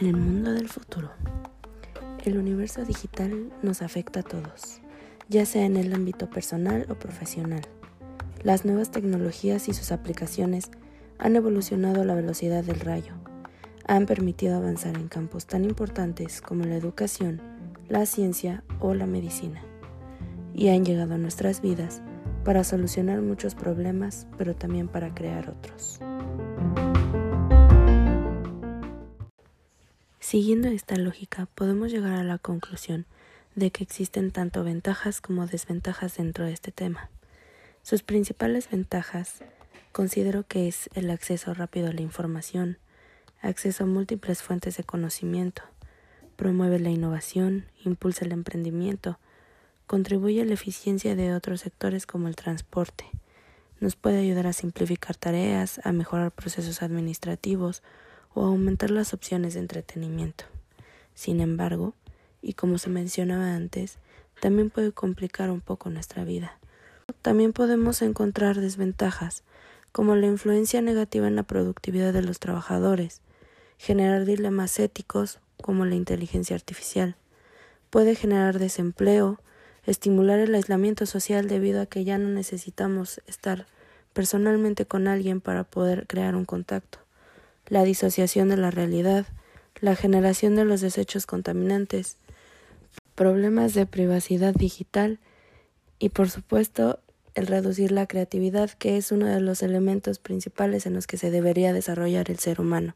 En el mundo del futuro, el universo digital nos afecta a todos, ya sea en el ámbito personal o profesional. Las nuevas tecnologías y sus aplicaciones han evolucionado a la velocidad del rayo, han permitido avanzar en campos tan importantes como la educación, la ciencia o la medicina, y han llegado a nuestras vidas para solucionar muchos problemas, pero también para crear otros. Siguiendo esta lógica, podemos llegar a la conclusión de que existen tanto ventajas como desventajas dentro de este tema. Sus principales ventajas considero que es el acceso rápido a la información, acceso a múltiples fuentes de conocimiento, promueve la innovación, impulsa el emprendimiento, contribuye a la eficiencia de otros sectores como el transporte, nos puede ayudar a simplificar tareas, a mejorar procesos administrativos o aumentar las opciones de entretenimiento. Sin embargo, y como se mencionaba antes, también puede complicar un poco nuestra vida. También podemos encontrar desventajas, como la influencia negativa en la productividad de los trabajadores, generar dilemas éticos, como la inteligencia artificial, puede generar desempleo, estimular el aislamiento social debido a que ya no necesitamos estar personalmente con alguien para poder crear un contacto la disociación de la realidad, la generación de los desechos contaminantes, problemas de privacidad digital y por supuesto el reducir la creatividad que es uno de los elementos principales en los que se debería desarrollar el ser humano.